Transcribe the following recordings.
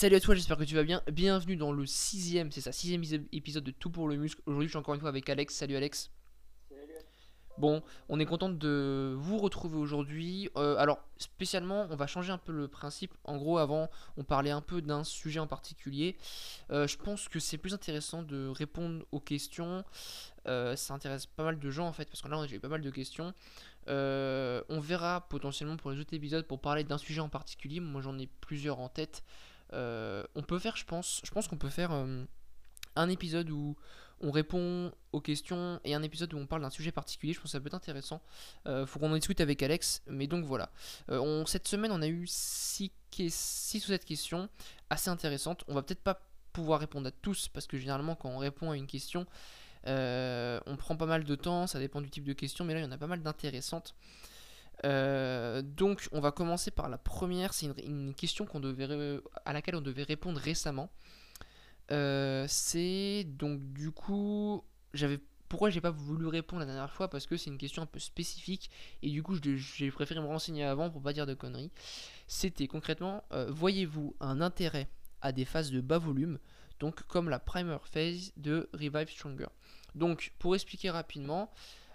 Salut à toi, j'espère que tu vas bien. Bienvenue dans le sixième, c'est ça, sixième épisode de Tout pour le muscle. Aujourd'hui, je suis encore une fois avec Alex. Salut Alex. Bon, on est content de vous retrouver aujourd'hui. Euh, alors, spécialement, on va changer un peu le principe. En gros, avant, on parlait un peu d'un sujet en particulier. Euh, je pense que c'est plus intéressant de répondre aux questions. Euh, ça intéresse pas mal de gens en fait, parce que là, j'ai pas mal de questions. on verra potentiellement pour les autres épisodes pour parler d'un sujet en particulier. Moi, j'en ai plusieurs en tête. On peut faire, je pense, je pense qu'on peut faire un épisode où on répond aux questions et un épisode où on parle d'un sujet particulier. Je pense que ça peut être intéressant. Euh, faut qu'on en discute avec Alex. Mais donc voilà. Euh, on, cette semaine, on a eu 6 ou 7 questions assez intéressantes. On va peut-être pas pouvoir répondre à tous parce que généralement, quand on répond à une question, euh, on prend pas mal de temps. Ça dépend du type de question. Mais là, il y en a pas mal d'intéressantes. Donc on va commencer par la première, c'est une, question à laquelle on devait répondre récemment. Euh, c'est donc du coup, j'avais pourquoi j'ai pas voulu répondre la dernière fois? Parce que c'est une question un peu spécifique et du coup j'ai préféré me renseigner avant pour pas dire de conneries. C'était concrètement, euh, voyez-vous un intérêt à des phases de bas volume, donc comme la primer phase de Revive Stronger. Donc pour expliquer rapidement,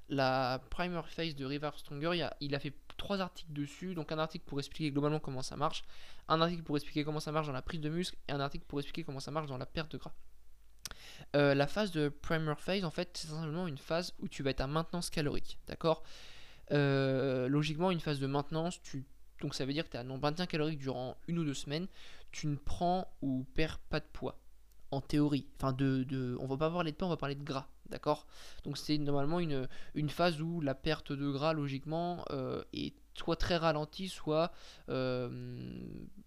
la primer phase de Revive Stronger, il a fait trois articles dessus. Donc un article pour expliquer globalement comment ça marche, un article pour expliquer comment ça marche dans la prise de muscle et un article pour expliquer comment ça marche dans la perte de gras. Euh, la phase de primer phase, en fait, c'est simplement une phase où tu vas être à maintenance calorique, d'accord? Euh, Logiquement, une phase de maintenance, tu, donc ça veut dire que tu es à non maintien calorique durant une ou deux semaines, tu ne prends ou perds pas de poids, en théorie. Enfin, de, de, va pas parler de poids, on va parler de gras, d'accord? Donc c'est normalement une, phase où la perte de gras, logiquement, euh, est soit très ralentie, soit euh,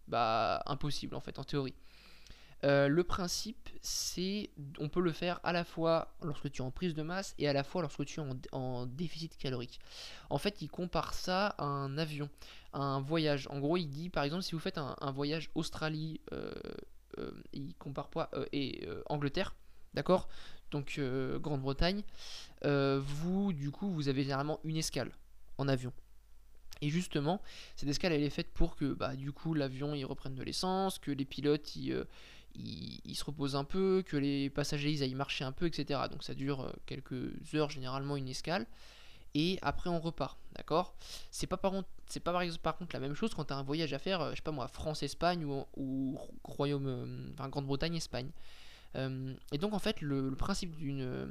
bah, impossible, en fait, en théorie. Euh, le principe, c'est, on peut le faire à la fois lorsque tu es en prise de masse et à la fois lorsque tu es en, déficit calorique. En fait, il compare ça à un avion, à un voyage. En gros, il dit, par exemple, si vous faites un, voyage Australie, et Angleterre, d'accord? Donc euh, Grande-Bretagne, euh, vous, du coup, vous avez généralement une escale en avion. Et justement, cette escale, elle est faite pour que, bah, du coup, l'avion, il reprenne de l'essence, que les pilotes, ils, euh, se reposent un peu, que les passagers, ils aillent marcher un peu, etc. Donc ça dure quelques heures, généralement, une escale. Et après, on repart, d'accord? C'est pas, par c'est pas par, contre la même chose quand tu as un voyage à faire, je sais pas moi, France-Espagne ou, ou Royaume, enfin Grande-Bretagne-Espagne. Euh, et donc en fait le, principe d'une euh,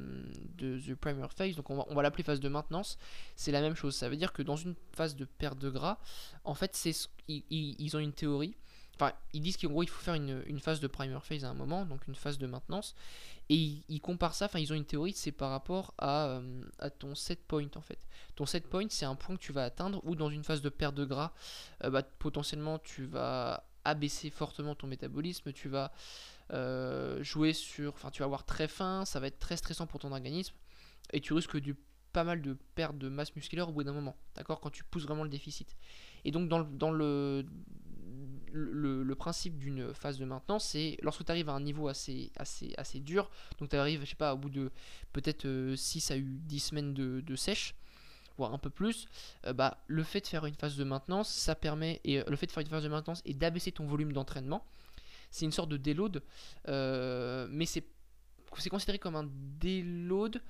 de the primer phase, donc on va, on va l'appeler phase de maintenance, c'est la même chose. Ça veut dire que dans une phase de perte de gras, en fait c'est ils, ils, ont une théorie. Enfin, ils disent qu'en gros il faut faire une, une, phase de primer phase à un moment, donc une phase de maintenance. Et ils, comparent ça, enfin ils ont une théorie, c'est par rapport à, euh, à, ton set point en fait. Ton set point c'est un point que tu vas atteindre ou dans une phase de perte de gras, bah, potentiellement tu vas abaisser fortement ton métabolisme, tu vas euh, jouer sur. Enfin, tu vas avoir très faim, ça va être très stressant pour ton organisme, et tu risques du pas mal de perte de masse musculaire au bout d'un moment, d'accord Quand tu pousses vraiment le déficit. Et donc, dans le, dans le, le, principe d'une phase de maintenance, c'est lorsque tu arrives à un niveau assez, assez, assez dur, donc tu arrives, je sais pas, au bout de peut-être 6 euh, à 10 semaines de, sèche, voire un peu plus, euh, bah, le fait de faire une phase de maintenance, ça permet, et le fait de faire une phase de maintenance et d'abaisser ton volume d'entraînement, c'est une sorte de déload, euh, mais c'est c'est considéré comme un déload,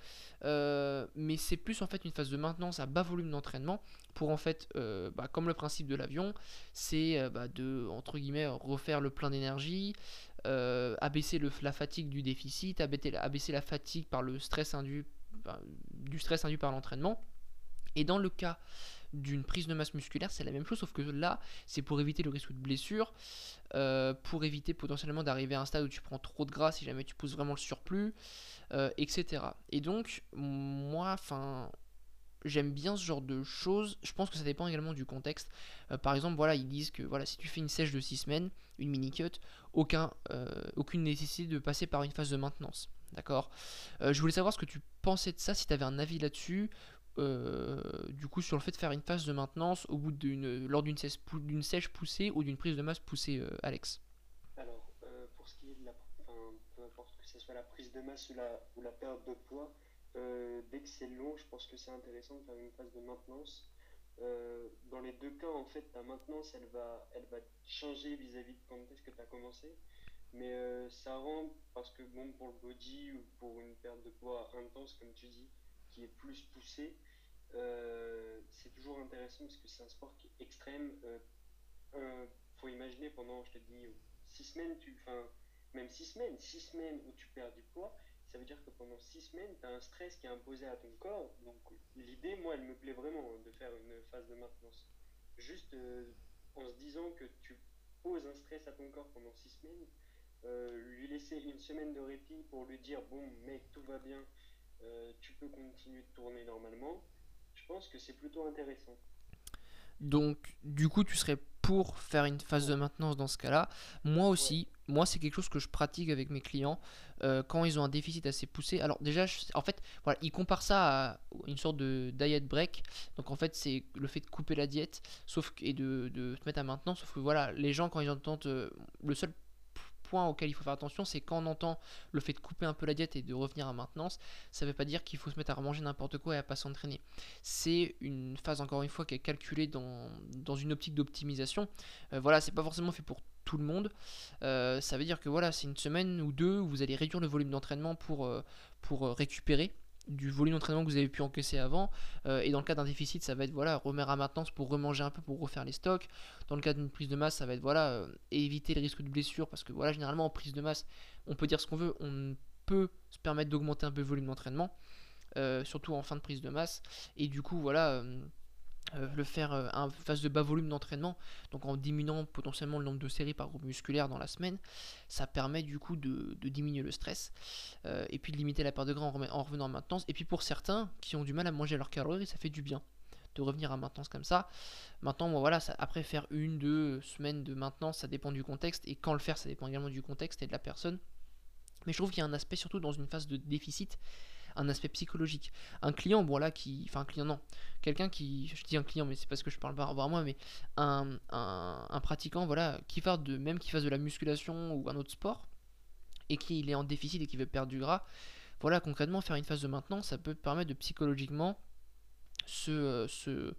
euh, mais c'est plus en fait une phase de maintenance à bas volume d'entraînement pour en fait, euh, bah, comme le principe de l'avion, c'est bah, de entre guillemets refaire le plein d'énergie, abaisser le, la fatigue du déficit, abaisser, la fatigue par le stress du stress induit par l'entraînement. Et dans le cas d'une prise de masse musculaire, c'est la même chose, sauf que là, c'est pour éviter le risque de blessure, euh, pour éviter potentiellement d'arriver à un stade où tu prends trop de gras si jamais tu pousses vraiment le surplus, euh, etc. Et donc, moi, enfin, j'aime bien ce genre de choses. Je pense que ça dépend également du contexte. Euh, par exemple, voilà, ils disent que voilà, si tu fais une sèche de 6 semaines, une mini cut, aucun, aucune nécessité de passer par une phase de maintenance. D'accord? Je voulais savoir ce que tu pensais de ça, si tu avais un avis là-dessus, euh, du coup sur le fait de faire une phase de maintenance au bout d'une lors d'une sèche, poussée ou d'une prise de masse poussée, euh, Alex Alors euh, pour ce qui est de la, peu importe que ce soit la prise de masse ou la, perte de poids, dès que c'est long, je pense que c'est intéressant de faire une phase de maintenance dans les deux cas, en fait, ta maintenance, elle va, elle va changer vis-à-vis de quand est-ce que tu as commencé. Mais ça rend, parce que bon, pour le body ou pour une perte de poids intense, comme tu dis, qui est plus poussée, euh, c'est toujours intéressant parce que c'est un sport qui est extrême. Il faut imaginer pendant, je te dis, six semaines, enfin, même six semaines, six semaines où tu perds du poids, ça veut dire que pendant six semaines, tu as un stress qui est imposé à ton corps. Donc l'idée, moi, elle me plaît vraiment de faire une phase de maintenance. Juste euh, en se disant que tu poses un stress à ton corps pendant six semaines, euh, lui laisser une semaine de répit pour lui dire, bon mec, tout va bien, euh, tu peux continuer de tourner normalement, je pense que c'est plutôt intéressant. Donc, du coup, tu serais pour faire une phase de maintenance dans ce cas-là. Moi aussi, moi, c'est quelque chose que je pratique avec mes clients euh, quand ils ont un déficit assez poussé. Alors, déjà, en fait, voilà, ils comparent ça à une sorte de diet break. Donc, en fait, c'est le fait de couper la diète sauf, et de, de, se mettre à maintenance. Sauf que, voilà, les gens, quand ils entendent. Euh, le seul auquel il faut faire attention, c'est quand on entend le fait de couper un peu la diète et de revenir à maintenance, ça ne veut pas dire qu'il faut se mettre à manger n'importe quoi et à pas s'entraîner. C'est une phase encore une fois qui est calculée dans, dans une optique d'optimisation. Euh, voilà, c'est pas forcément fait pour tout le monde. Euh, ça veut dire que voilà, c'est une semaine ou deux où vous allez réduire le volume d'entraînement pour, euh, pour récupérer du volume d'entraînement que vous avez pu encaisser avant. Euh, et dans le cas d'un déficit, ça va être voilà, remettre à maintenance pour remanger un peu, pour refaire les stocks. Dans le cas d'une prise de masse, ça va être voilà, euh, éviter le risque de blessure parce que voilà, généralement en prise de masse, on peut dire ce qu'on veut, on peut se permettre d'augmenter un peu le volume d'entraînement, euh, surtout en fin de prise de masse. Et du coup, voilà euh, le faire euh, en phase de bas volume d'entraînement, donc en diminuant potentiellement le nombre de séries par groupe musculaire dans la semaine, ça permet du coup de, diminuer le stress euh, et puis de limiter la perte de gras en, revenant à maintenance. Et puis pour certains qui ont du mal à manger leurs calories, ça fait du bien de revenir à maintenance comme ça. Maintenant, moi, voilà, après faire une, deux semaines de maintenance, ça dépend du contexte et quand le faire, ça dépend également du contexte et de la personne. Mais je trouve qu'il y a un aspect surtout dans une phase de déficit un aspect psychologique. Un client, bon là, qui. Enfin, un client, non. Quelqu'un qui. Je dis un client, mais c'est parce que je parle pas à moi, mais un, un, pratiquant, voilà, qui fasse de. Même qui fasse de la musculation ou un autre sport, et qu'il est en déficit et qui veut perdre du gras, voilà, concrètement, faire une phase de maintenance, ça peut permettre de psychologiquement se, euh, se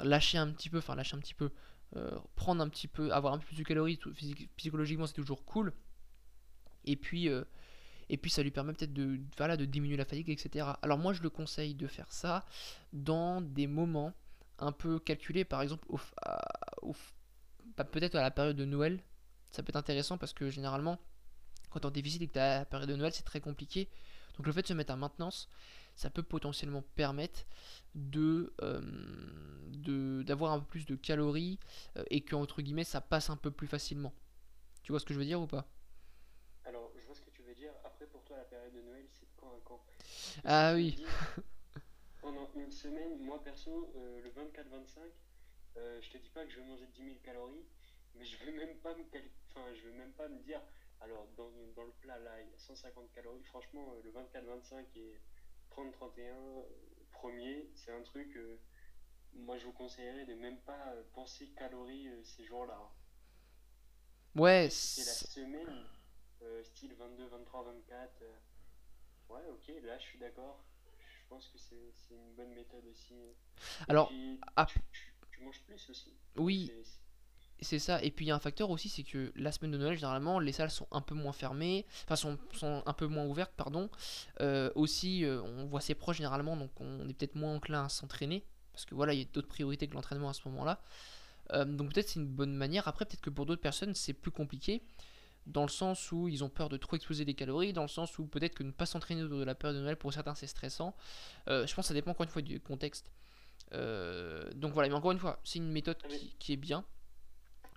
lâcher un petit peu, enfin lâcher un petit peu, euh, prendre un petit peu, avoir un peu plus de calories, psychologiquement c'est toujours cool. Et puis, euh, et puis ça lui permet peut-être de, voilà, de diminuer la fatigue, etc. Alors moi je le conseille de faire ça dans des moments un peu calculés, par exemple au, bah, peut-être à la période de Noël. Ça peut être intéressant parce que généralement, quand en déficit et que tu as la période de Noël, c'est très compliqué. Donc le fait de se mettre à maintenance, ça peut potentiellement permettre de euh, d'avoir un peu plus de calories euh, et que entre guillemets ça passe un peu plus facilement. Tu vois ce que je veux dire ou pas? Ah oui. Pendant une semaine, moi perso, euh, le 24-25, euh, je te dis pas que je vais manger 10 000 calories, mais je vais même pas me, enfin, je vais même pas me dire, alors dans, dans, le plat là, il y a 150 calories. Franchement, euh, le 24-25 et 30-31, premier, c'est un truc, moi je vous conseillerais de même pas penser calories ces jours-là. Hein. Ouais. C'est la semaine, style 22, 23, 24. Ouais, ok, là je suis d'accord. Je pense que c'est une bonne méthode aussi. Alors, tu, manges plus aussi. Oui, c'est ça. Et puis il y a un facteur aussi, c'est que la semaine de Noël, généralement, les salles sont un peu moins fermées, enfin sont, sont un peu moins ouvertes, pardon. Euh, aussi, euh, on voit ses proches généralement, donc on est peut-être moins enclin à s'entraîner, parce que voilà, il y a d'autres priorités que l'entraînement à ce moment-là. Euh, donc peut-être c'est une bonne manière. Après, peut-être que pour d'autres personnes, c'est plus compliqué dans le sens où ils ont peur de trop exploser des calories, dans le sens où peut-être que ne pas s'entraîner autour de la période de Noël, pour certains c'est stressant. Euh, je pense que ça dépend encore une fois du contexte. Euh, donc voilà, mais encore une fois, c'est une méthode ah, qui, est bien.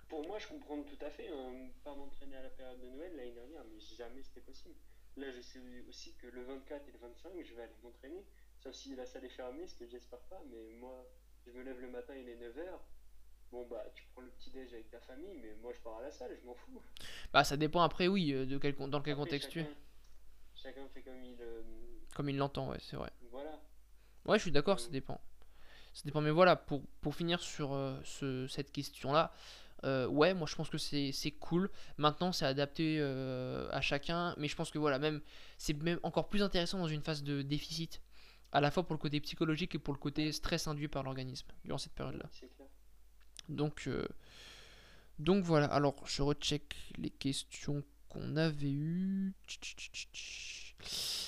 Pour moi, je comprends tout à fait. Hein, pas m'entraîner à la période de Noël l'année dernière, mais jamais c'était possible. Là, je sais aussi que le 24 et le 25, je vais aller m'entraîner. Sauf si la salle est fermée, ce que j'espère pas. Mais moi, je me lève le matin, il est 9h. Bon bah tu prends le petit déj avec ta famille, mais moi je pars à la salle, je m'en fous. Bah ça dépend après oui euh, de quel dans quel contexte tu es. Chacun fait comme il euh, comme il l'entend ouais c'est vrai. Voilà. Ouais je suis d'accord ça euh. dépend. Ça dépend mais voilà pour, pour finir sur ce, cette question là. ouais, moi je pense que c'est cool. Maintenant, c'est adapté à chacun, mais je pense que voilà, même c'est même encore plus intéressant dans une phase de déficit À la fois pour le côté psychologique et pour le côté stress induit par l'organisme durant cette période-là. C'est clair. Donc, euh, donc voilà. Alors, je recheck les questions qu'on avait eues.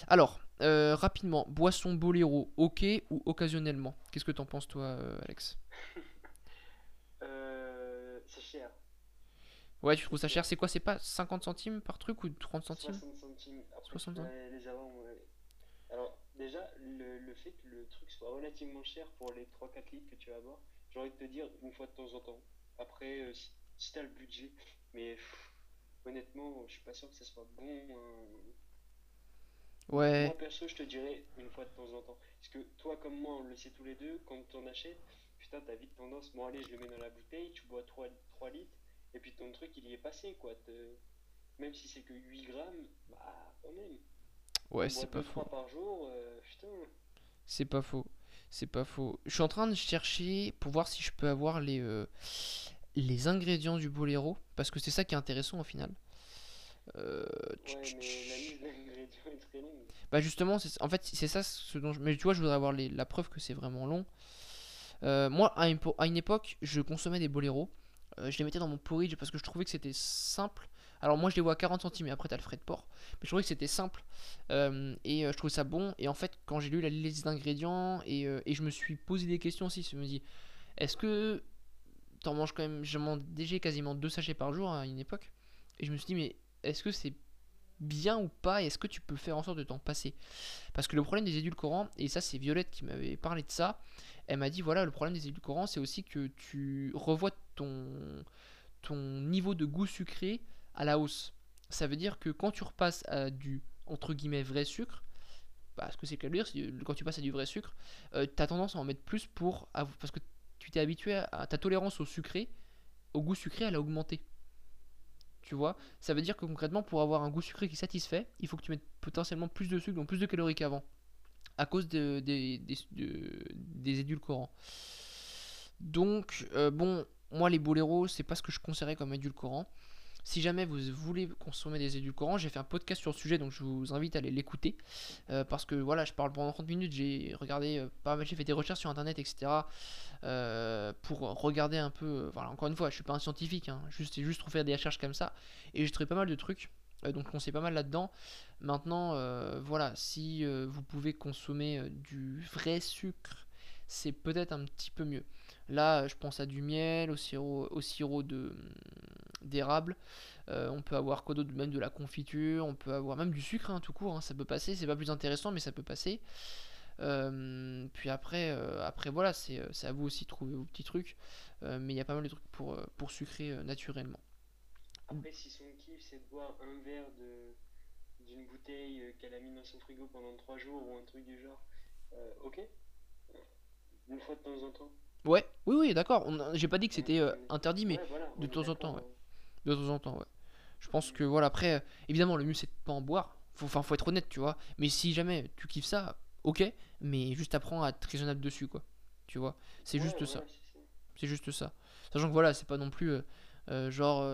Alors, euh, rapidement, boisson boléro, ok ou occasionnellement? Qu'est-ce que t'en penses, toi, euh, Alex? Euh, c'est cher. Ouais, tu trouves ça cher? C'est quoi? C'est pas 50 centimes par truc ou 30 centimes? 60 centimes. Après, 60 tu vas les avoir, ouais. Alors, déjà, le, le fait que le truc soit relativement cher pour les 3-4 litres que tu vas avoir, j'ai envie de te dire une fois de temps en temps. Après, euh, si, si t'as le budget, mais pff, honnêtement, je suis pas sûr que ce soit bon. hein. Ouais, Moi, perso, je te dirais une fois de temps en temps. Parce que toi, comme moi, on le sait tous les deux, quand t'en achètes, putain, t'as vite tendance, bon, allez, je le mets dans la bouteille, tu bois 3, 3 litres, et puis ton truc, il y est passé, quoi. Te- Même si c'est que 8 grammes, bah, quand même. ouais, On c'est pas faux. par jour, euh, putain. C'est pas faux. C'est pas faux. Je suis en train de chercher pour voir si je peux avoir les, euh, les ingrédients du boléro. Parce que c'est ça qui est intéressant au final. Euh, Ouais, mais la liste d'ingrédients est très longue. Bah justement, c'est- en fait, c'est ça ce dont je... Mais tu vois, je voudrais avoir les- la preuve que c'est vraiment long. Euh, moi, à une, à une époque, je consommais des boléros. Je les mettais dans mon porridge parce que je trouvais que c'était simple. Alors moi, je les vois à 40 centimes après, t'as le frais de port. Mais je trouvais que c'était simple. Euh, et euh, je trouvais ça bon. Et en fait, quand j'ai lu la liste d'ingrédients et, euh, et je me suis posé des questions aussi, je me dis, est-ce que t'en manges quand même... Je mangeais quasiment deux sachets par jour à une époque. Et je me suis dit, mais est-ce que c'est bien ou pas? Est-ce que tu peux faire en sorte de t'en passer? Parce que le problème des édulcorants et ça c'est Violette qui m'avait parlé de ça elle m'a dit voilà le problème des édulcorants c'est aussi que tu revois ton ton niveau de goût sucré à la hausse ça veut dire que quand tu repasses à du entre guillemets vrai sucre bah, ce que c'est qu'à dire quand tu passes à du vrai sucre euh, tu as tendance à en mettre plus pour parce que tu t'es habitué à ta tolérance au sucré au goût sucré elle a augmenté tu vois? Ça veut dire que concrètement, pour avoir un goût sucré qui satisfait, il faut que tu mettes potentiellement plus de sucre, donc plus de calories qu'avant, à cause de- des- des- de- des édulcorants. Donc, euh, bon, moi les boléros, c'est pas ce que je conseillerais comme édulcorant. Si jamais vous voulez consommer des édulcorants, j'ai fait un podcast sur le sujet, donc je vous invite à aller l'écouter. Euh, parce que voilà, je parle pendant 30 minutes, j'ai regardé, euh, pas mal, j'ai fait des recherches sur internet, etc. euh, pour regarder un peu. euh, voilà, encore une fois, je suis pas un scientifique, hein, juste, juste faire des recherches comme ça. Et j'ai trouvé pas mal de trucs. donc on sait pas mal là-dedans. Maintenant, voilà, si vous pouvez consommer du vrai sucre, c'est peut-être un petit peu mieux. Là, je pense à du miel, au sirop, au sirop de d'érable. Euh, on peut avoir quoi d'autre? Même de la confiture. On peut avoir même du sucre, hein, tout court. hein, ça peut passer. C'est pas plus intéressant, mais ça peut passer. Euh, puis après, euh, après voilà, c'est c'est à vous aussi de trouver vos petits trucs. Mais il y a pas mal de trucs pour, pour sucrer naturellement. Après, si son kiff c'est de boire un verre de d'une bouteille qu'elle a mis dans son frigo pendant 3 jours ou un truc du genre, ok. Une fois de temps en temps. Ouais, oui, oui, d'accord. J'ai pas dit que c'était euh, interdit, mais de temps en temps, ouais. De temps en temps, ouais. Je pense que voilà, après, euh, évidemment, le mieux c'est de pas en boire. Faut, enfin, faut être honnête, tu vois. Mais si jamais tu kiffes ça, ok. Mais juste apprends à être raisonnable dessus, quoi. Tu vois. C'est juste ça. c'est juste ça. Sachant que voilà, c'est pas non plus euh, genre,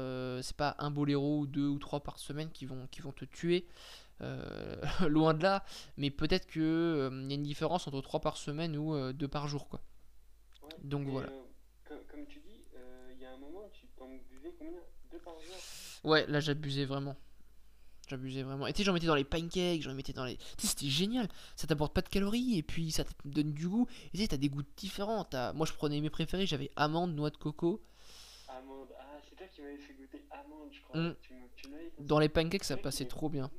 c'est pas un boléro ou deux ou trois par semaine qui vont, qui vont te tuer. Loin de là. Mais peut-être que euh, il y a une différence entre trois par semaine ou deux par jour, quoi. Ouais, Donc voilà. euh, comme, comme tu dis, euh, il y a un moment, tu t'en buvais combien? Deux par jour? Ouais, là j'abusais vraiment. J'abusais vraiment. Et tu sais, j'en mettais dans les pancakes, j'en mettais dans les. Tu sais, c'était génial. Ça t'apporte pas de calories et puis ça te donne du goût. Et tu sais, t'as des goûts différents. Moi je prenais mes préférés, j'avais amande, noix de coco. Amande. Ah, c'est toi qui m'avais fait goûter amande, je crois. Mm. Tu, tu conseillé. Dans les pancakes, ça passait trop bien.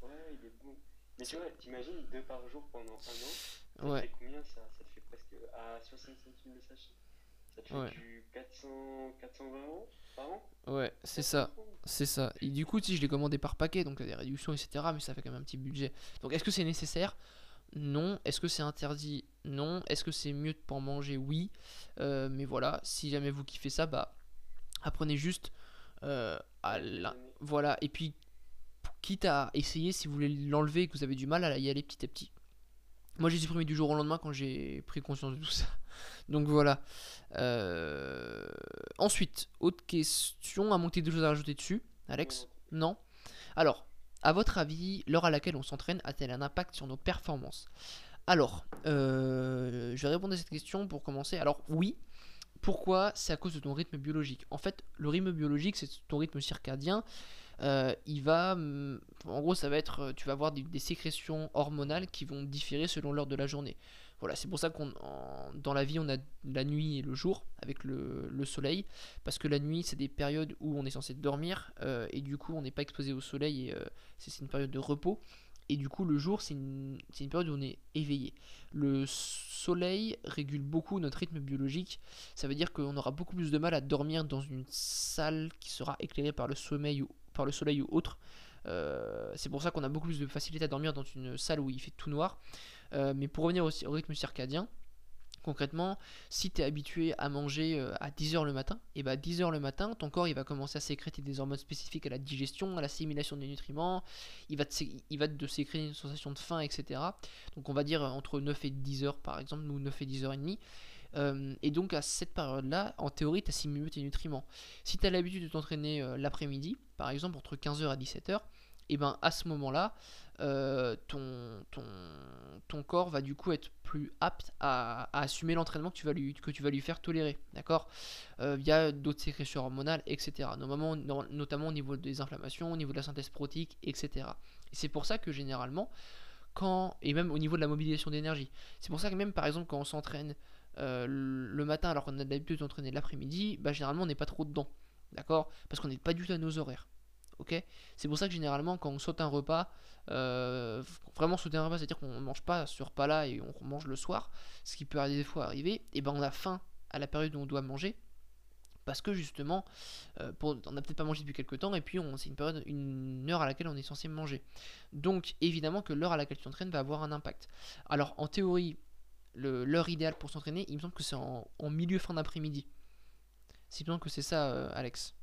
bon. Ouais, il est bon. Mais tu vois, t'imagines deux par jour pendant un an Ouais. combien ça Ça te fait presque à 60 centimes le sachet Ça te fait Ouais. du 400, 420 euros par an? Ouais, c'est ça. C'est ça. Et du coup, sais, je l'ai commandé par paquet, donc il y a des réductions, etc. Mais ça fait quand même un petit budget. Donc est-ce que c'est nécessaire? Non. Est-ce que c'est interdit? Non. Est-ce que c'est mieux de pas en manger? Oui. Euh, mais voilà, si jamais vous kiffez ça, bah apprenez juste euh, à l'in- Voilà, et puis quitte à essayer, si vous voulez l'enlever et que vous avez du mal, à y aller petit à petit. Moi j'ai supprimé du jour au lendemain quand j'ai pris conscience de tout ça. Donc voilà. Euh, Ensuite, autre question, à monter deux choses à rajouter dessus, Alex Non Alors, à votre avis, l'heure à laquelle on s'entraîne a-t-elle un impact sur nos performances? Alors, euh, je vais répondre à cette question pour commencer. Alors oui, pourquoi? C'est à cause de ton rythme biologique. En fait, le rythme biologique, c'est ton rythme circadien. Euh, il va, mm, en gros, ça va être, euh, tu vas avoir des, sécrétions hormonales qui vont différer selon l'heure de la journée. Voilà, c'est pour ça qu'on, dans la vie, on a la nuit et le jour avec le, le soleil, parce que la nuit, c'est des périodes où on est censé dormir euh, et du coup, on n'est pas exposé au soleil et c'est c'est une période de repos. Et du coup, le jour, c'est une, c'est une période où on est éveillé. Le soleil régule beaucoup notre rythme biologique. Ça veut dire qu'on aura beaucoup plus de mal à dormir dans une salle qui sera éclairée par le, sommeil ou, le soleil ou autre. Euh, c'est pour ça qu'on a beaucoup plus de facilité à dormir dans une salle où il fait tout noir. Euh, mais pour revenir au rythme circadien, concrètement, si tu es habitué à manger euh, à 10h le matin, et bah à 10h le matin, ton corps il va commencer à sécréter des hormones spécifiques à la digestion, à l'assimilation des nutriments, il va, te, sécréter une sensation de faim, etc. Donc on va dire entre 9 et 10 heures par exemple, ou 9 et 10 heures et demie. Euh, et donc à cette période-là, en théorie, tu assimiles tes nutriments. Si tu as l'habitude de t'entraîner euh, l'après-midi, par exemple entre 15h à 17h, et ben à ce moment-là, euh, ton, ton, ton corps va du coup être plus apte à, assumer l'entraînement que tu vas lui, que tu vas lui faire tolérer, d'accord? Euh, Via d'autres sécrétions hormonales, etc. Notamment, no- notamment au niveau des inflammations, au niveau de la synthèse protéique, etc. Et c'est pour ça que généralement, quand, et même au niveau de la mobilisation d'énergie, c'est pour ça que même par exemple quand on s'entraîne euh, le matin alors qu'on a l'habitude d'entraîner l'après-midi, bah, généralement on n'est pas trop dedans, d'accord? Parce qu'on n'est pas du tout à nos horaires. Ok? C'est pour ça que généralement, quand on saute un repas, euh, vraiment sauter un repas, c'est-à-dire qu'on ne mange pas ce repas-là et on mange le soir, ce qui peut des fois arriver, et ben on a faim à la période où on doit manger, parce que justement, euh, on n'a peut-être pas mangé depuis quelques temps, et puis c'est une période, une heure à laquelle on est censé manger. Donc évidemment que l'heure à laquelle tu t'entraînes va avoir un impact. Alors en théorie, l'heure idéale pour s'entraîner, il me semble que c'est en, en milieu fin d'après-midi. C'est bien que c'est ça, euh, Alex.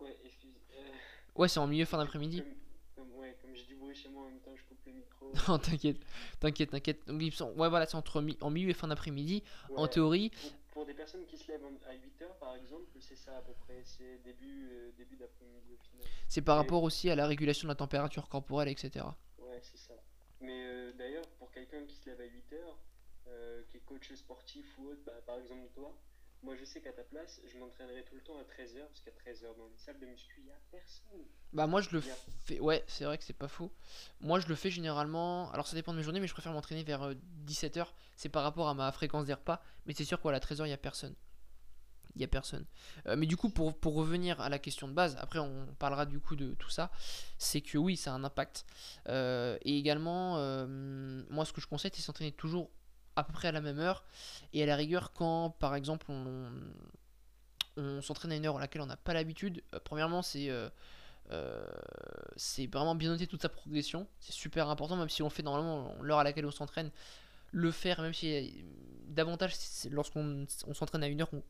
Ouais, excuse. euh, Ouais, c'est en milieu fin d'après-midi. comme, comme- ouais, comme j'ai du bruit chez moi en même temps, je coupe le micro. Non, t'inquiète, t'inquiète, t'inquiète. Donc, il me semble- ouais, voilà, c'est entre mi- en milieu et fin d'après-midi. En théorie, pour, pour des personnes qui se lèvent en- à 8h par exemple, c'est ça à peu près, c'est début, euh, début d'après-midi au final. c'est par Et- rapport aussi à la régulation de la température corporelle, etc. Ouais, c'est ça. Mais euh, d'ailleurs, pour quelqu'un qui se lève à 8h, qui est coach sportif ou autre, bah, par exemple toi, moi je sais qu'à ta place, je m'entraînerai tout le temps à 13h, parce qu'à 13h dans les salles de muscu, il n'y a personne. Bah, moi, je le fais. Ouais, c'est vrai que c'est pas faux. Moi, je le fais généralement. Alors, ça dépend de mes journées, mais je préfère m'entraîner vers 17h. C'est par rapport à ma fréquence des repas. Mais c'est sûr qu'à 13h, il n'y a personne. Il n'y a personne. Euh, mais du coup, pour, revenir à la question de base, après on parlera du coup de tout ça, c'est que oui, ça a un impact. Euh, et également, euh, moi ce que je conseille, c'est s'entraîner toujours à peu près à la même heure. Et à la rigueur, quand par exemple on, on s'entraîne à une heure à laquelle on n'a pas l'habitude, premièrement, c'est c'est vraiment bien noter toute sa progression. C'est super important, même si on fait normalement l'heure à laquelle on s'entraîne. Le faire, même si davantage lorsqu'on on s'entraîne à une heure qu'on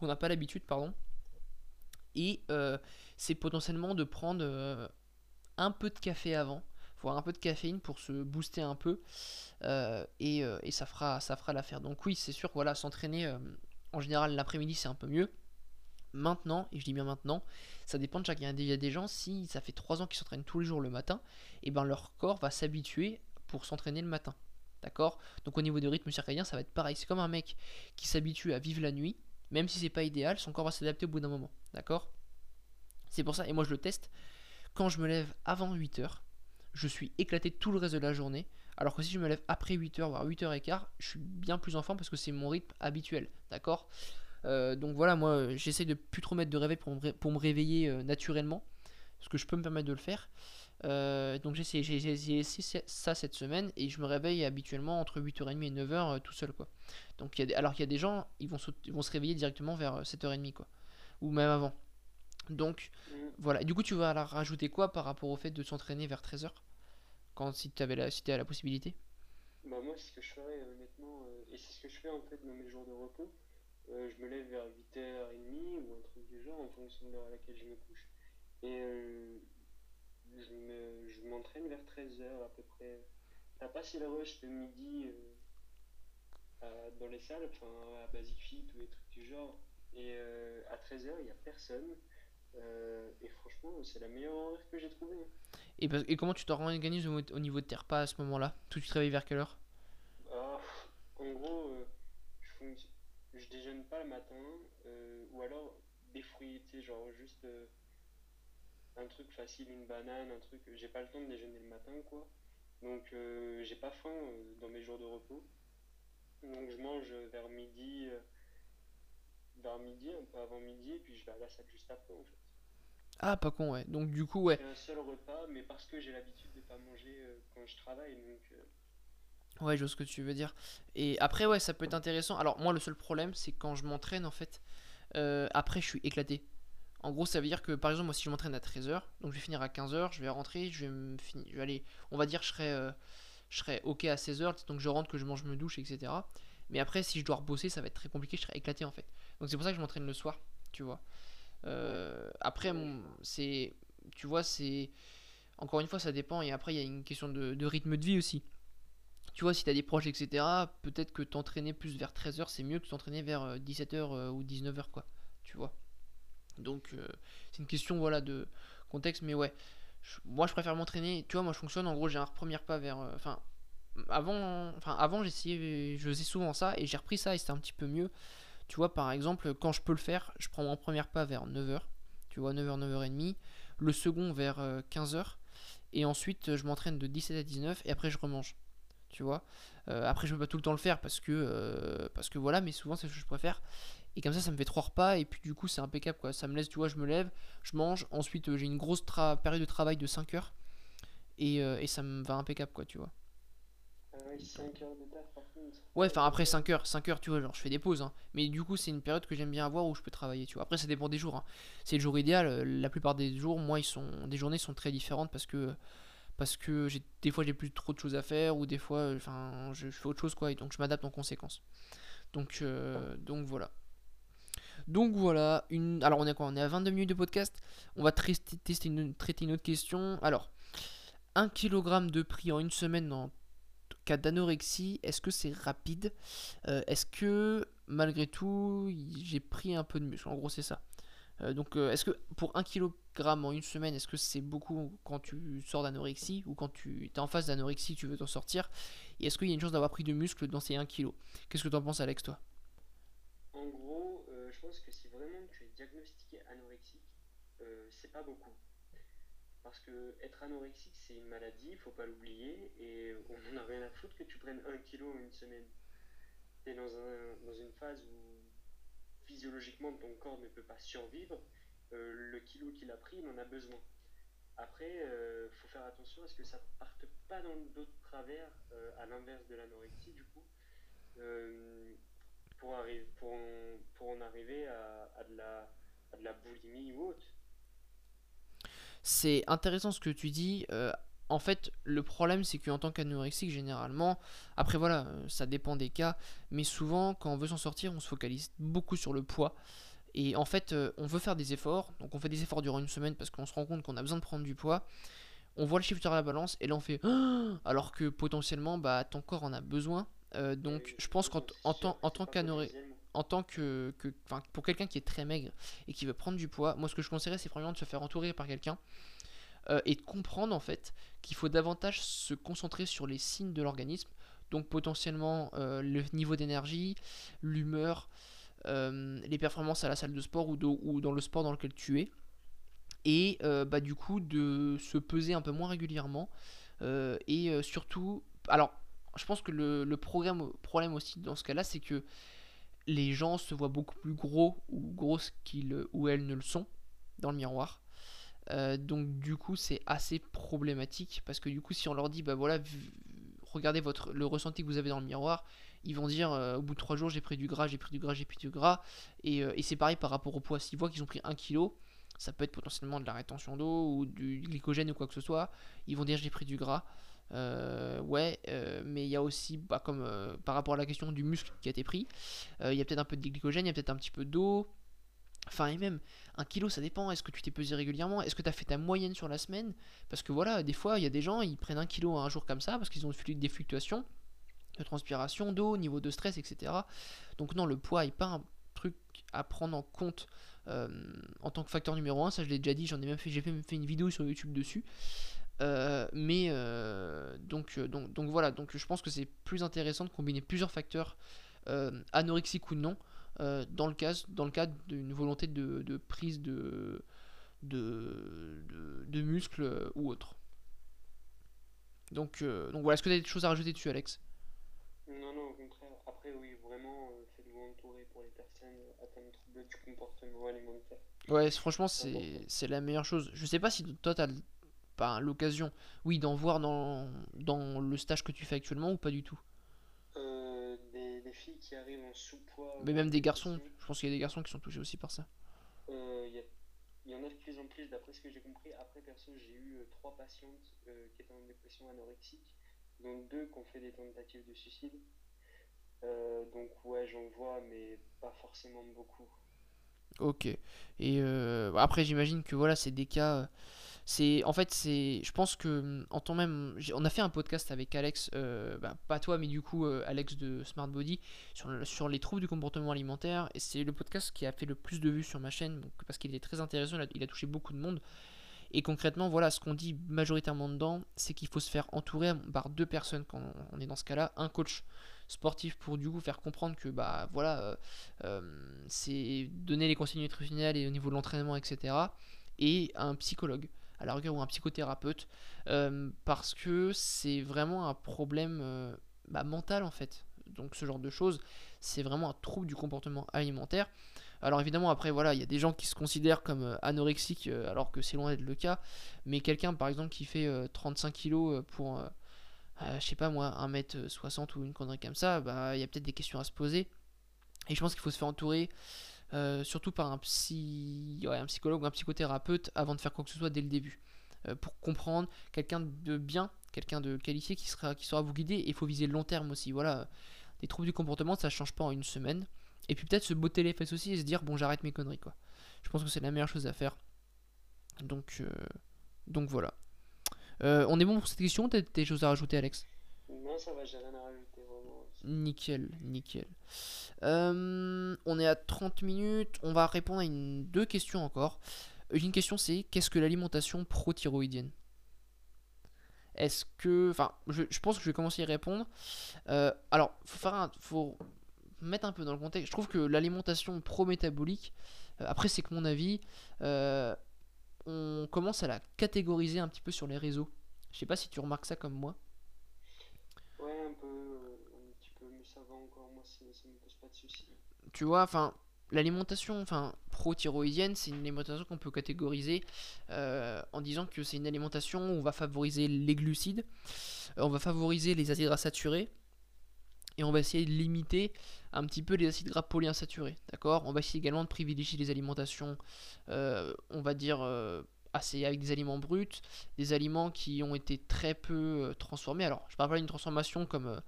qu'on n'a pas l'habitude, pardon. Et euh, c'est potentiellement de prendre euh, un peu de café avant, voire un peu de caféine pour se booster un peu. euh, et, ça fera, ça fera l'affaire. Donc oui, c'est sûr, voilà, s'entraîner en général l'après-midi c'est un peu mieux. Maintenant, et je dis bien maintenant, ça dépend de chacun. Il y a des- gens, si ça fait 3 ans qu'ils s'entraînent tous les jours le matin, et ben leur corps va s'habituer pour s'entraîner le matin. D'accord? Donc au niveau du rythme circadien, ça va être pareil. C'est comme un mec qui s'habitue à vivre la nuit, même si c'est pas idéal, son corps va s'adapter au bout d'un moment. D'accord? C'est pour ça, et moi je le teste, quand je me lève avant 8h, je suis éclaté tout le reste de la journée, alors que si je me lève après 8h, voire 8h15, je suis bien plus en forme parce que c'est mon rythme habituel. D'accord? Euh, Donc voilà, moi j'essaie de plus trop mettre de réveil pour me, ré- pour me réveiller euh, naturellement, parce que je peux me permettre de le faire. Euh, donc j'ai essayé, j'ai- essayé ça cette semaine et je me réveille habituellement entre 8h30 et 9h euh, tout seul quoi. Donc il y a des- alors qu'il y a des gens, ils vont, ils vont se réveiller directement vers euh, 7h30 quoi, ou même avant. Donc Mm. voilà, Et du coup tu vas rajouter quoi par rapport au fait de s'entraîner vers 13h quand si tu avais la, si t'avais la possibilité? Bah moi c'est ce que je ferais honnêtement, euh, et c'est ce que je fais en fait dans mes jours de repos. Euh, je me lève vers 8h30 ou un truc du genre en fonction de l'heure à laquelle je me couche. Et euh, je me- je m'entraîne vers 13h à peu près. T'as pas si le rush de midi euh, à- dans les salles, enfin à Basic Fit ou des trucs du genre. Et euh, à 13h il n'y a personne. Euh, et franchement c'est la meilleure horaire que j'ai trouvé. Et, parce- et comment tu t'organises au, au niveau de tes repas à ce moment-là? Tout tu te réveilles vers quelle heure? Ah, en gros, je, je déjeune pas le matin, ou alors des fruits, tu sais, genre juste un truc facile, une banane, un truc. J'ai pas le temps de déjeuner le matin, quoi. Donc, euh, j'ai pas faim euh, dans mes jours de repos. Donc, je mange vers midi, euh, vers midi, un peu avant midi, et puis je vais à la salle juste après, en fait. Ah, pas con, ouais. Donc du coup, ouais. C'est un seul repas, mais parce que j'ai l'habitude de pas manger euh, quand je travaille, donc. euh, Ouais, je vois ce que tu veux dire. Et après, ouais, ça peut être intéressant. Alors, moi, le seul problème, c'est quand je m'entraîne, en fait, euh, après, je suis éclaté. En gros, ça veut dire que, par exemple, moi, si je m'entraîne à 13h, donc je vais finir à 15h, je vais rentrer, je vais me finir, je vais aller, on va dire, je serai, euh, je serai OK à 16h, donc je rentre, que je mange, je me douche, etc. Mais après, si je dois rebosser, ça va être très compliqué, je serai éclaté, en fait. Donc, c'est pour ça que je m'entraîne le soir, tu vois. Euh, après, c'est, tu vois, c'est, encore une fois, ça dépend, et après, il y a une question de, de rythme de vie aussi. Tu vois, si t'as des proches, etc., peut-être que t'entraîner plus vers 13h, c'est mieux que t'entraîner vers 17h ou 19h, quoi. Tu vois. Donc, euh, c'est une question, voilà, de contexte, mais ouais. Moi, je préfère m'entraîner. Tu vois, moi, je fonctionne, en gros, j'ai un premier pas vers... euh, Enfin, avant, enfin, avant j'essayais, je faisais souvent ça, et j'ai repris ça, et c'était un petit peu mieux. Tu vois, par exemple, quand je peux le faire, je prends mon premier pas vers 9h. Tu vois, 9h, 9h30. Le second vers 15h. Et ensuite, je m'entraîne de 17 à 19, et après, je remange tu vois. Euh, après, je peux pas tout le temps le faire parce que, euh, parce que voilà, mais souvent c'est ce que je préfère. Et comme ça, ça me fait trois repas et puis du coup, c'est impeccable quoi. Ça me laisse, tu vois, je me lève, je mange. Ensuite, euh, j'ai une grosse tra- période de travail de 5 heures et, euh, et ça me va impeccable quoi, tu vois. Ah ouais, 5 heures de taf par contre. Ouais, enfin après 5 heures, 5 heures, tu vois, genre je fais des pauses, hein. Mais du coup, c'est une période que j'aime bien avoir où je peux travailler, tu vois. Après, ça dépend des jours, hein. C'est le jour idéal. euh, La plupart des jours, moi, ils sont, des journées sont très différentes parce que parce que j'ai des fois j'ai plus trop de choses à faire ou des fois enfin je, je fais autre chose quoi et donc je m'adapte en conséquence donc euh, donc voilà donc voilà une alors on est quoi on est à 22 minutes de podcast. On va tester tester une, traiter une autre question. Alors 1 kg de prix en une semaine en cas d'anorexie est-ce que c'est rapide? Euh, est-ce que malgré tout j'ai pris un peu de muscle? En gros c'est ça. Euh, donc, euh, est-ce que pour 1 kg en une semaine, est-ce que c'est beaucoup quand tu sors d'anorexie ou quand tu es en phase d'anorexie, tu veux t'en sortir? Et est-ce qu'il y a une chance d'avoir pris de muscle dans ces 1 kg Qu'est-ce que t'en penses, Alex, toi? En gros, je pense que si vraiment tu es diagnostiqué anorexique, euh, c'est pas beaucoup. Parce que être anorexique, c'est une maladie, faut pas l'oublier, et on en a rien à foutre que tu prennes 1 kilo en une semaine. Tu es dans, un- dans une phase où physiologiquement ton corps ne peut pas survivre, euh, le kilo qu'il a pris, il en a besoin. Après, il faut faire attention à ce que ça parte pas dans d'autres travers, euh, à l'inverse de l'anorexie du coup, euh, pour, en, arriver à, à de la, à boulimie ou autre. C'est intéressant ce que tu dis. euh, en fait, le problème, c'est qu'en tant qu'anorexique, généralement, après voilà, euh, ça dépend des cas, mais souvent, quand on veut s'en sortir, on se focalise beaucoup sur le poids. Et en fait, euh, on veut faire des efforts, donc on fait des efforts durant une semaine parce qu'on se rend compte qu'on a besoin de prendre du poids. On voit le chiffre sur la balance et là on fait alors que potentiellement bah ton corps en a besoin. Euh, donc je pense qu'en en tant que en tant que, pour quelqu'un qui est très maigre et qui veut prendre du poids, moi ce que je conseillerais c'est premièrement de se faire entourer par quelqu'un euh, et de comprendre en fait qu'il faut davantage se concentrer sur les signes de l'organisme, donc potentiellement euh, le niveau d'énergie, l'humeur, les performances à la salle de sport ou, ou dans le sport dans lequel tu es, et bah, du coup de se peser un peu moins régulièrement et surtout, alors je pense que le, problème aussi dans ce cas-là c'est que les gens se voient beaucoup plus gros ou grosses qu'ils ou elles ne le sont dans le miroir. Euh, donc du coup c'est assez problématique parce que du coup si on leur dit bah voilà regardez votre le ressenti que vous avez dans le miroir ils vont dire euh, au bout de 3 jours j'ai pris du gras j'ai pris du gras j'ai pris du gras. Et, euh, et c'est pareil par rapport au poids. S'ils voient qu'ils ont pris 1 kg ça peut être potentiellement de la rétention d'eau ou du glycogène ou quoi que ce soit ils vont dire j'ai pris du gras Euh, ouais euh, mais il y a aussi bah, comme euh, par rapport à la question du muscle qui a été pris il y a peut-être un peu de glycogène il y a peut-être un petit peu d'eau Enfin, et même, un kilo, ça dépend. Est-ce que tu t'es pesé régulièrement Est-ce que tu as fait ta moyenne sur la semaine? Parce que voilà, des fois, il y a des gens, ils prennent un kilo un jour comme ça parce qu'ils ont des fluctuations de transpiration, d'eau, niveau de stress, etc. Donc, non, le poids n'est pas un truc à prendre en compte en tant que facteur numéro un. Ça, je l'ai déjà dit, j'en ai même fait, j'ai même fait une vidéo sur YouTube dessus. Euh, mais euh, donc, donc, donc voilà, donc je pense que c'est plus intéressant de combiner plusieurs facteurs anorexiques ou non dans le cas dans le cadre d'une volonté de, de, prise de de, de, de muscles ou autre. Donc, donc voilà, est-ce que tu as des choses à rajouter dessus, Alex? Non, non, au contraire. Après, oui, vraiment, faites-vous entourer pour les personnes atteintes de troubles du comportement alimentaire. Ouais, franchement, c'est la meilleure chose. Je sais pas si toi, tu as l'occasion, oui, d'en voir dans, dans le stage que tu fais actuellement ou pas du tout? Euh, des, filles qui arrivent en sous-poids. Mais même des garçons, je pense qu'il y a des garçons qui sont touchés aussi par ça. Euh, il y, en a de plus en plus, d'après ce que j'ai compris. Après, perso, j'ai eu euh, trois patientes qui étaient en dépression anorexique, dont deux qui ont fait des tentatives de suicide. donc, ouais, j'en vois, mais pas forcément beaucoup. Ok. Et après, j'imagine que voilà, c'est des cas. Euh, c'est en fait, c'est. Je pense que en temps même, on a fait un podcast avec Alex, euh, bah, pas toi, mais du coup Alex de Smart Body sur, sur les troubles du comportement alimentaire. Et c'est le podcast qui a fait le plus de vues sur ma chaîne, parce qu'il est très intéressant. Il a, touché beaucoup de monde. Et concrètement, voilà, ce qu'on dit majoritairement dedans, c'est qu'il faut se faire entourer par deux personnes quand on est dans ce cas-là, un coach sportif pour du coup faire comprendre que bah voilà euh, euh, c'est donner les conseils nutritionnels et au niveau de l'entraînement etc et un psychologue à la rigueur ou un psychothérapeute euh, parce que c'est vraiment un problème bah, mental en fait. Donc ce genre de choses c'est vraiment un trouble du comportement alimentaire. Alors évidemment après voilà il y a des gens qui se considèrent comme anorexiques alors que c'est loin d'être le cas. Mais quelqu'un par exemple qui fait 35 kg pour euh, je sais pas moi, 1m60 ou une connerie comme ça, bah il y a peut-être des questions à se poser. Et je pense qu'il faut se faire entourer, euh, surtout par un, psy... un psychologue ou un psychothérapeute avant de faire quoi que ce soit dès le début. Euh, pour comprendre quelqu'un de bien, quelqu'un de qualifié qui, sera, qui saura vous guider. Et il faut viser le long terme aussi. Voilà, des troubles du comportement, ça change pas en une semaine. Et puis peut-être se botter les fesses aussi et se dire bon j'arrête mes conneries quoi. Je pense que c'est la meilleure chose à faire. Donc, donc voilà. Euh, on est bon pour cette question T'as des choses à rajouter, Alex? Non, ça va, j'ai rien à rajouter. Nickel, nickel. Euh, on est à 30 minutes. On va répondre à deux questions encore. Une question c'est qu'est-ce que l'alimentation pro-thyroïdienne? Est-ce que. Enfin, je, pense que je vais commencer à y répondre. Euh, alors, faut, faut mettre un peu dans le contexte. Je trouve que l'alimentation pro-métabolique, après, c'est que mon avis, on commence à la catégoriser un petit peu sur les réseaux. Je sais pas si tu remarques ça comme moi. Ouais, un peu, un petit peu, mais ça va encore, moi ça, me pose pas de. Tu vois, enfin, l'alimentation enfin, pro-thyroïdienne, c'est une alimentation qu'on peut catégoriser euh, en disant que c'est une alimentation où on va favoriser les glucides, euh, on va favoriser les acides gras saturés, et on va essayer de limiter un petit peu les acides gras polyinsaturés, d'accord? On va essayer également de privilégier les alimentations, euh, on va dire, assez avec des aliments bruts, des aliments qui ont été très peu transformés. Alors, je parle pas d'une transformation comme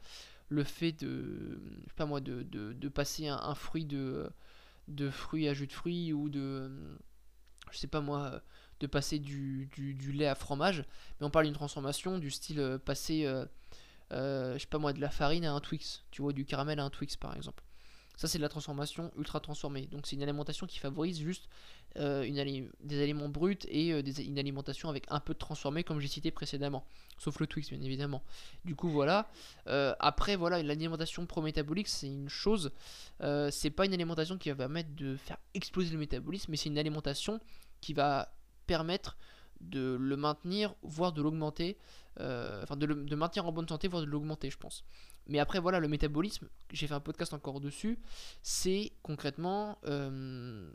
le fait de, de, de, passer un, fruit de, de fruits à jus de fruits ou de, je sais pas moi, de passer du, lait à fromage, mais on parle d'une transformation du style passer euh, je sais pas moi, de la farine à un Twix, tu vois, du caramel à un Twix par exemple. Ça, c'est de la transformation ultra transformée. Donc, c'est une alimentation qui favorise juste euh, des aliments bruts et euh, une alimentation avec un peu de transformé, comme j'ai cité précédemment. Sauf le Twix, bien évidemment. Du coup, voilà. après, voilà, l'alimentation pro-métabolique, c'est une chose. c'est pas une alimentation qui va permettre de faire exploser le métabolisme, mais c'est une alimentation qui va permettre de le maintenir, voire de l'augmenter, euh, enfin de, le, maintenir en bonne santé, voire de l'augmenter, je pense. Mais après, voilà, le métabolisme, j'ai fait un podcast encore dessus, c'est concrètement euh,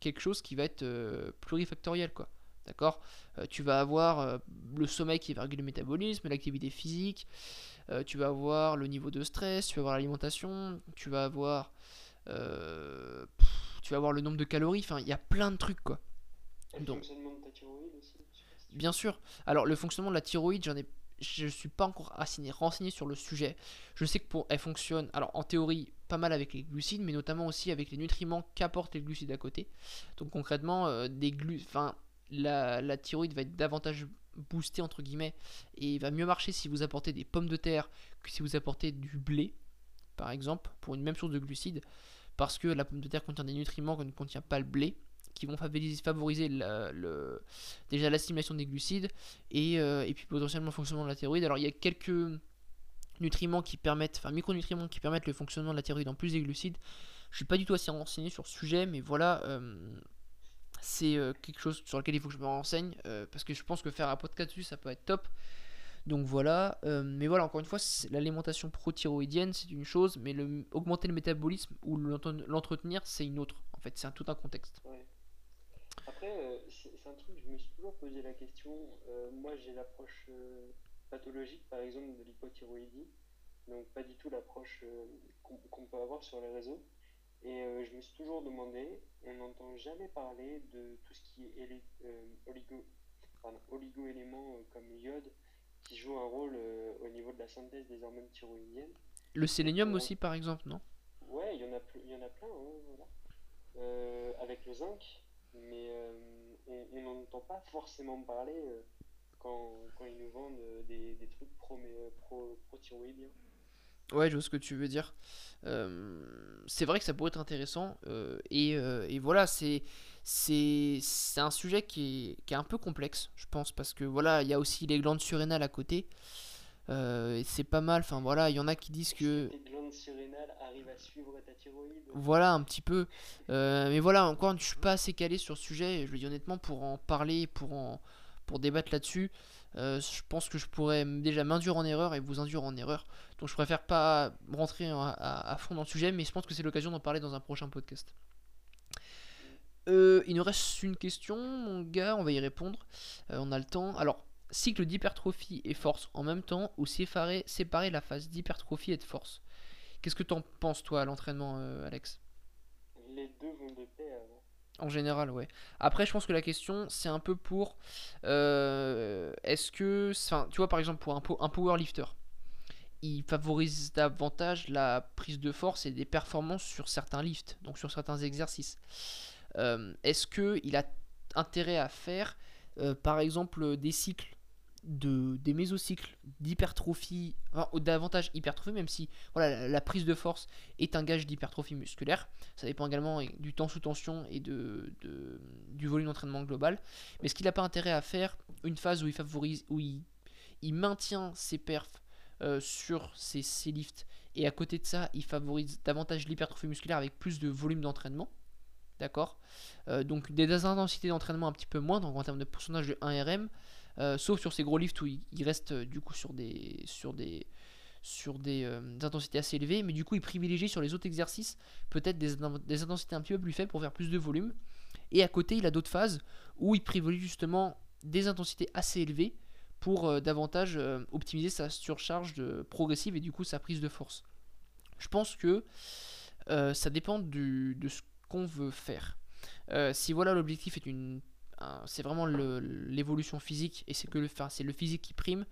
quelque chose qui va être euh, plurifactoriel, quoi. D'accord? Tu vas avoir le sommeil qui va réguler le métabolisme, l'activité physique, tu vas avoir le niveau de stress, tu vas avoir l'alimentation, tu vas avoir. tu vas avoir le nombre de calories, enfin, il y a plein de trucs, quoi. Donc, Bien sûr. Alors le fonctionnement de la thyroïde, j'en ai je suis pas encore renseigné sur le sujet. Je sais que pour elle fonctionne, alors en théorie, pas mal avec les glucides, mais notamment aussi avec les nutriments qu'apportent les glucides à côté. Donc concrètement, euh, des la, la, thyroïde va être davantage boostée entre guillemets et va mieux marcher si vous apportez des pommes de terre que si vous apportez du blé, par exemple, pour une même source de glucides, parce que la pomme de terre contient des nutriments que ne contient pas le blé qui vont favoriser déjà l'assimilation des glucides et, et, puis potentiellement le fonctionnement de la thyroïde. Alors il y a quelques nutriments qui permettent, enfin micronutriments qui permettent le fonctionnement de la thyroïde en plus des glucides. Je suis pas du tout assez renseigné sur ce sujet, mais voilà, c'est quelque chose sur lequel il faut que je me renseigne parce que je pense que faire un podcast dessus ça peut être top. Donc voilà, euh, mais voilà, encore une fois, l'alimentation prothyroïdienne, c'est une chose, mais augmenter le métabolisme ou l'entretenir, c'est une autre. En fait, c'est tout un contexte. Après, euh, c'est un truc, je me suis toujours posé la question. Euh, moi, j'ai l'approche pathologique, par exemple, de l'hypothyroïdie, donc pas du tout l'approche qu'on peut avoir sur les réseaux. Et je me suis toujours demandé, on n'entend jamais parler de tout ce qui est oligo, oligo-éléments comme l'iode qui joue un rôle euh, au niveau de la synthèse des hormones thyroïdiennes. Le sélénium aussi, par exemple, non? Ouais, il y en a, il y en a plein, hein, voilà. Euh, avec le zinc, mais euh, on n'en entend pas forcément parler quand, quand, ils nous vendent des, des trucs pro-thyroïdiens. Pro, ouais, je vois ce que tu veux dire. c'est vrai que ça pourrait être intéressant. et, et, voilà, c'est c'est un sujet qui est, qui est, un peu complexe, je pense, parce que voilà, il y a aussi les glandes surrénales à côté. Euh, c'est pas mal, enfin voilà, il y en a qui disent que. Les glandes surrénales arrivent à suivre ta thyroïde. Voilà, un petit peu. Euh, mais voilà, encore, je suis pas assez calé sur ce sujet, je le dis honnêtement, pour en parler, pour, en, pour débattre là-dessus. Euh, je pense que je pourrais déjà m'induire en erreur et vous induire en erreur. Donc je préfère pas rentrer à, à fond dans le sujet, mais je pense que c'est l'occasion d'en parler dans un prochain podcast. Euh, il nous reste une question, mon gars, on va y répondre. On a le temps. Alors, cycle d'hypertrophie et force en même temps ou séparer, séparer la phase d'hypertrophie et de force Qu'est-ce que t'en penses, toi, à l'entraînement, euh, Alex? Les deux vont de pair. En général, ouais. Après, je pense que la question, c'est un peu pour. Est-ce que. Enfin, tu vois, par exemple, pour un, un powerlifter, il favorise davantage la prise de force et des performances sur certains lifts, donc sur certains exercices. Euh, est-ce qu'il a intérêt à faire, euh, par exemple, des cycles de, des mésocycles d'hypertrophie, enfin, davantage hypertrophie, même si voilà, la, prise de force est un gage d'hypertrophie musculaire. Ça dépend également du temps sous tension et de, du volume d'entraînement global. Mais est-ce qu'il n'a pas intérêt à faire une phase où il favorise, où il, maintient ses perfs euh, sur ses, lifts et à côté de ça, il favorise davantage l'hypertrophie musculaire avec plus de volume d'entraînement D'accord? Euh, Donc des intensités d'entraînement un petit peu moindres en termes de pourcentage de 1RM, euh, sauf sur ces gros lifts où il, reste euh, du coup sur des, sur des, sur des, intensités assez élevées, mais du coup il privilégie sur les autres exercices peut-être des, intensités un petit peu plus faibles pour faire plus de volume. Et à côté il a d'autres phases où il privilégie justement des intensités assez élevées pour davantage optimiser sa surcharge progressive et du coup sa prise de force. Je pense que ça dépend de ce qu'on veut faire. Euh, si voilà l'objectif est une, c'est vraiment l'évolution physique et c'est que le, physique qui prime,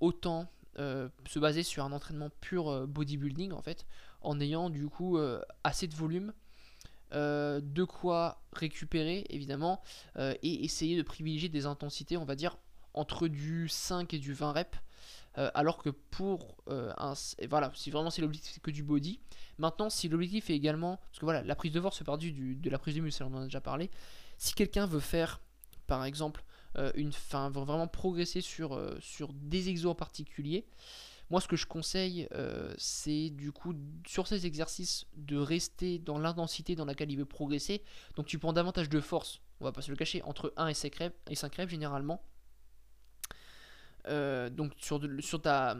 autant euh, se baser sur un entraînement pur euh, bodybuilding en fait, en ayant du coup assez de volume. de quoi récupérer évidemment et essayer de privilégier des intensités on va dire entre du 5 et du 20 reps alors que pour un voilà si vraiment c'est l'objectif que du body Maintenant, si l'objectif est également, parce que voilà, la prise de force fait partie du, de la prise de muscle, on en a déjà parlé. Si quelqu'un veut faire, par exemple, euh, une, fin, veut vraiment progresser sur, euh, sur des exos en particulier, moi, ce que je conseille, euh, c'est du coup, sur ces exercices, de rester dans l'intensité dans laquelle il veut progresser. Donc, tu prends davantage de force, on va pas se le cacher, entre 1 et 5 reps, et 5 reps généralement. donc, sur, sur, ta,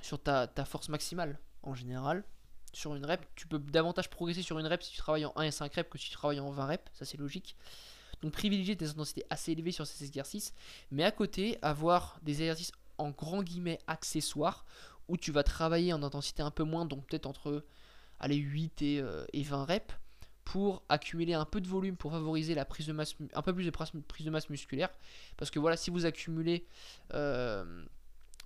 sur ta, ta force maximale en général sur une rep. Tu peux davantage progresser sur une rep si tu travailles en 1 et 5 reps que si tu travailles en 20 reps, ça c'est logique. Donc privilégier des intensités assez élevées sur ces exercices, mais à côté avoir des exercices en grand guillemets accessoires où tu vas travailler en intensité un peu moins, donc peut-être entre allez, 8 et, 20 euh, reps pour accumuler un peu de volume pour favoriser la prise de masse un peu plus de prise de masse musculaire parce que voilà si vous accumulez euh,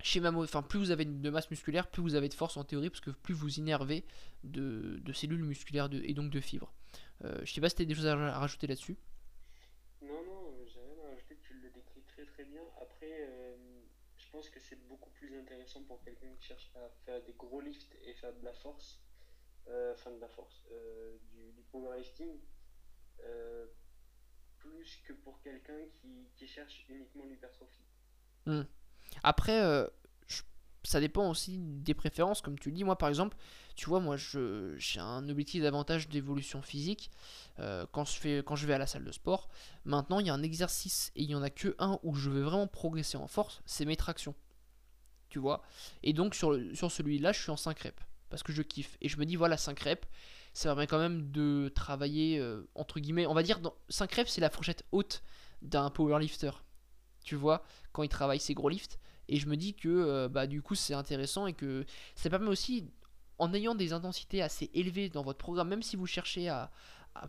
schéma, enfin plus vous avez de masse musculaire, plus vous avez de force en théorie, parce que plus vous innervez de, cellules musculaires et donc de fibres. Euh, je sais pas si tu as des choses à, rajouter là-dessus. Non, non, j'ai rien à rajouter, tu le décris très très bien. Après, euh, je pense que c'est beaucoup plus intéressant pour quelqu'un qui cherche à faire des gros lifts et faire de la force, euh, enfin de la force, du, du powerlifting, plus que pour quelqu'un qui, qui cherche uniquement l'hypertrophie. Hmm. Après, euh, ça dépend aussi des préférences, comme tu le dis. Moi, par exemple, tu vois, moi, j'ai un objectif davantage d'évolution physique euh, quand, je fais, quand je vais à la salle de sport. Maintenant, il y a un exercice et il y en a que un où je veux vraiment progresser en force, c'est mes tractions. Tu vois? Et donc, sur, sur celui-là, je suis en 5 reps parce que je kiffe. Et je me dis, voilà, 5 reps, ça permet quand même de travailler, euh, entre guillemets, on va dire, dans, 5 reps, c'est la fourchette haute d'un powerlifter. Tu vois, quand il travaille ses gros lifts. Et je me dis que euh, bah, du coup c'est intéressant et que ça permet aussi, en ayant des intensités assez élevées dans votre programme, même si vous cherchez à,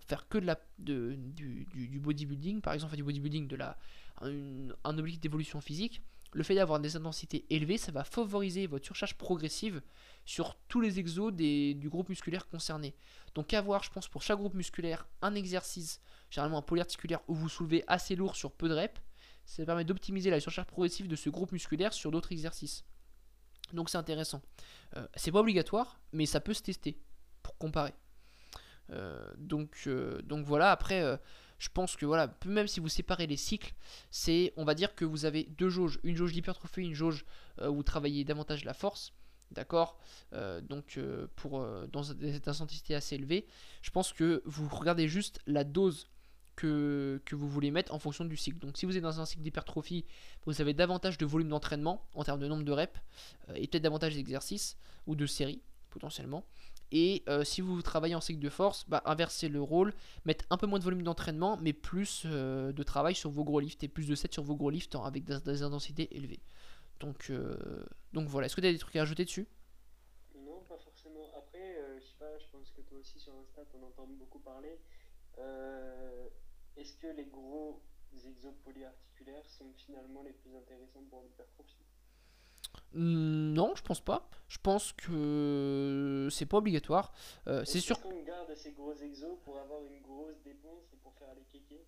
faire que de la, du, du- bodybuilding, par exemple, du bodybuilding, de la, un, un objectif d'évolution physique, le fait d'avoir des intensités élevées, ça va favoriser votre surcharge progressive sur tous les exos des, du groupe musculaire concerné. Donc avoir, je pense, pour chaque groupe musculaire, un exercice, généralement un polyarticulaire, où vous soulevez assez lourd sur peu de reps, ça permet d'optimiser la surcharge progressive de ce groupe musculaire sur d'autres exercices. Donc c'est intéressant. Euh, c'est pas obligatoire, mais ça peut se tester pour comparer. Euh, donc, euh, donc voilà, après, je pense que voilà, même si vous séparez les cycles, c'est, on va dire que vous avez deux jauges, une jauge d'hypertrophie, une jauge où vous travaillez davantage la force, d'accord? Donc pour dans cette intensité assez élevée, je pense que vous regardez juste la dose que, vous voulez mettre en fonction du cycle. Donc si vous êtes dans un cycle d'hypertrophie, vous avez davantage de volume d'entraînement en termes de nombre de reps euh, et peut-être davantage d'exercices ou de séries potentiellement. Et euh, si vous travaillez en cycle de force, bah, inversez le rôle, mettre un peu moins de volume d'entraînement, mais plus euh, de travail sur vos gros lifts et plus de sets sur vos gros lifts hein, avec des, intensités élevées. Donc, donc voilà, est-ce que tu as des trucs à ajouter dessus? Non, pas forcément. Après, je sais pas, je pense que toi aussi sur Insta, t'en entends beaucoup parler. Euh, Est-ce que les gros exos polyarticulaires sont finalement les plus intéressants pour l'hypertrophie? Non, je pense pas. Je pense que c'est pas obligatoire. Euh, c'est Est-ce sûr qu'on garde ces gros exos pour avoir une grosse dépense et pour faire les kékés?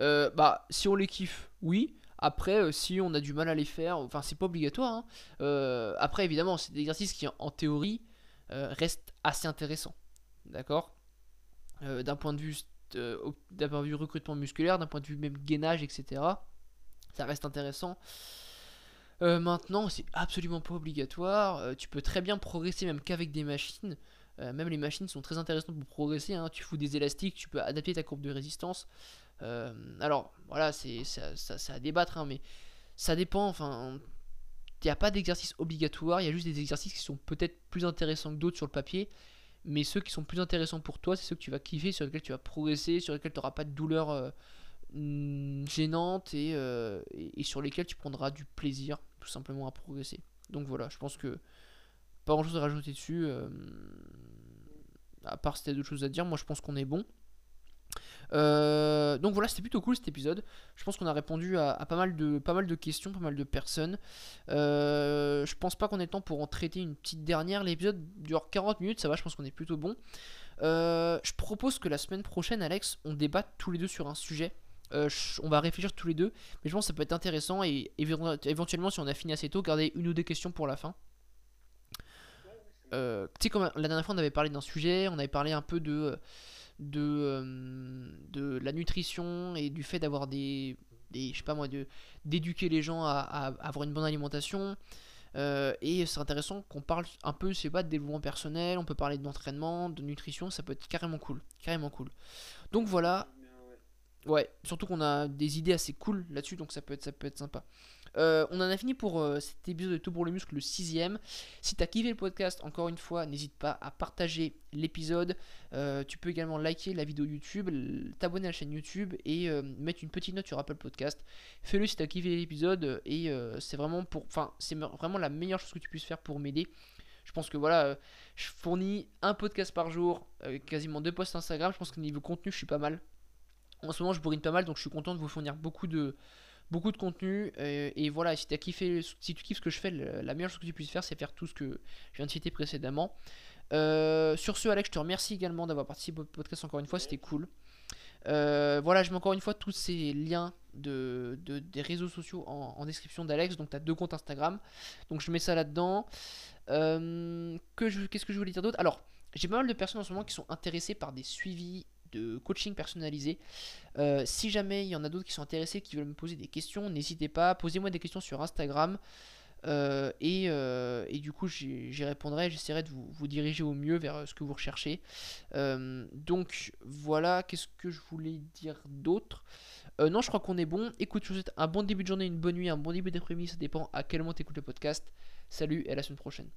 Euh, bah, si on les kiffe, oui. Après, euh, si on a du mal à les faire, enfin, c'est pas obligatoire. hein. Après, évidemment, c'est des exercices qui, en, théorie, restent assez intéressants. D'accord? D'un point de vue, d'un point de vue recrutement musculaire, d'un point de vue même gainage, etc. Ça reste intéressant. Euh, maintenant, c'est absolument pas obligatoire. Euh, tu peux très bien progresser même qu'avec des machines. Euh, même les machines sont très intéressantes pour progresser. hein. Tu fous des élastiques, tu peux adapter ta courbe de résistance. Alors, voilà, c'est ça, ça- ça à débattre, hein, mais ça dépend. Enfin, il n'y a pas d'exercice obligatoire. Il y a juste des exercices qui sont peut-être plus intéressants que d'autres sur le papier. Mais ceux qui sont plus intéressants pour toi, c'est ceux que tu vas kiffer, sur lesquels tu vas progresser, sur lesquels tu n'auras pas de douleur euh, mm, gênante et, euh, et- sur lesquels tu prendras du plaisir tout simplement à progresser. Donc voilà, je pense que pas grand chose à rajouter dessus. euh, à part si t'as d'autres choses à dire, moi je pense qu'on est bon. Euh, donc voilà, c'était plutôt cool cet épisode. Je pense qu'on a répondu à, pas, mal de, pas mal de questions, pas mal de personnes. Euh, je pense pas qu'on ait le temps pour en traiter une petite dernière. L'épisode dure 40 minutes, ça va, je pense qu'on est plutôt bon. Euh, je propose que la semaine prochaine, Alex, on débatte tous les deux sur un sujet. Je- on va réfléchir tous les deux, mais je pense que ça peut être intéressant et éve- éventuellement, si on a fini assez tôt, garder une ou deux questions pour la fin. Euh, tu sais, comme la dernière fois, on avait parlé d'un sujet, on avait parlé un peu de, de, euh, de la nutrition et du fait d'avoir des, des, je sais pas moi, d'éduquer les gens à, à avoir une bonne alimentation. Euh, et c'est intéressant qu'on parle un peu, sais pas, de développement personnel, on peut parler d'entraînement, de nutrition, ça peut être carrément cool, carrément cool. Donc voilà. Ouais, surtout qu'on a des idées assez cool là-dessus, donc ça peut être, ça peut être sympa. Euh, on en a fini pour euh, cet épisode de Tout pour le muscle, le sixième. Si t'as kiffé le podcast, encore une fois, n'hésite pas à partager l'épisode. Euh, tu peux également liker la vidéo YouTube, t'abonner à la chaîne YouTube et mettre une petite note sur Apple Podcast. Fais-le si t'as kiffé l'épisode et c'est vraiment pour, enfin, c'est me- vraiment la meilleure chose que tu puisses faire pour m'aider. Je pense que voilà, je fournis un podcast par jour, quasiment deux posts Instagram. Je pense que niveau contenu, je suis pas mal. En ce moment, je bourrine pas mal, donc je suis content de vous fournir beaucoup de, beaucoup de contenu. euh, et voilà, si, as kiffé, si tu kiffes ce que je fais, la meilleure chose que tu puisses faire, c'est faire tout ce que je viens de citer précédemment. Euh, sur ce, Alex, je te remercie également d'avoir participé au podcast encore une fois, c'était cool. Euh, voilà, je mets encore une fois tous ces liens de, de- des réseaux sociaux en, description d'Alex. Donc, tu as deux comptes Instagram. Donc, je mets ça là-dedans. Qu'est-ce que je voulais dire d'autre? Alors, j'ai pas mal de personnes en ce moment qui sont intéressées par des suivis coaching personnalisé. Euh, si jamais il y en a d'autres qui sont intéressés, qui veulent me poser des questions, n'hésitez pas, posez-moi des questions sur Instagram. Euh, et, et, du coup, j'y répondrai. J'essaierai de vous, vous, diriger au mieux vers ce que vous recherchez. donc voilà, qu'est-ce que je voulais dire d'autre? Non, je crois qu'on est bon. Écoute, je vous souhaite un bon début de journée, une bonne nuit, un bon début d'après-midi. Ça dépend à quel moment tu écoutes le podcast. Salut et à la semaine prochaine.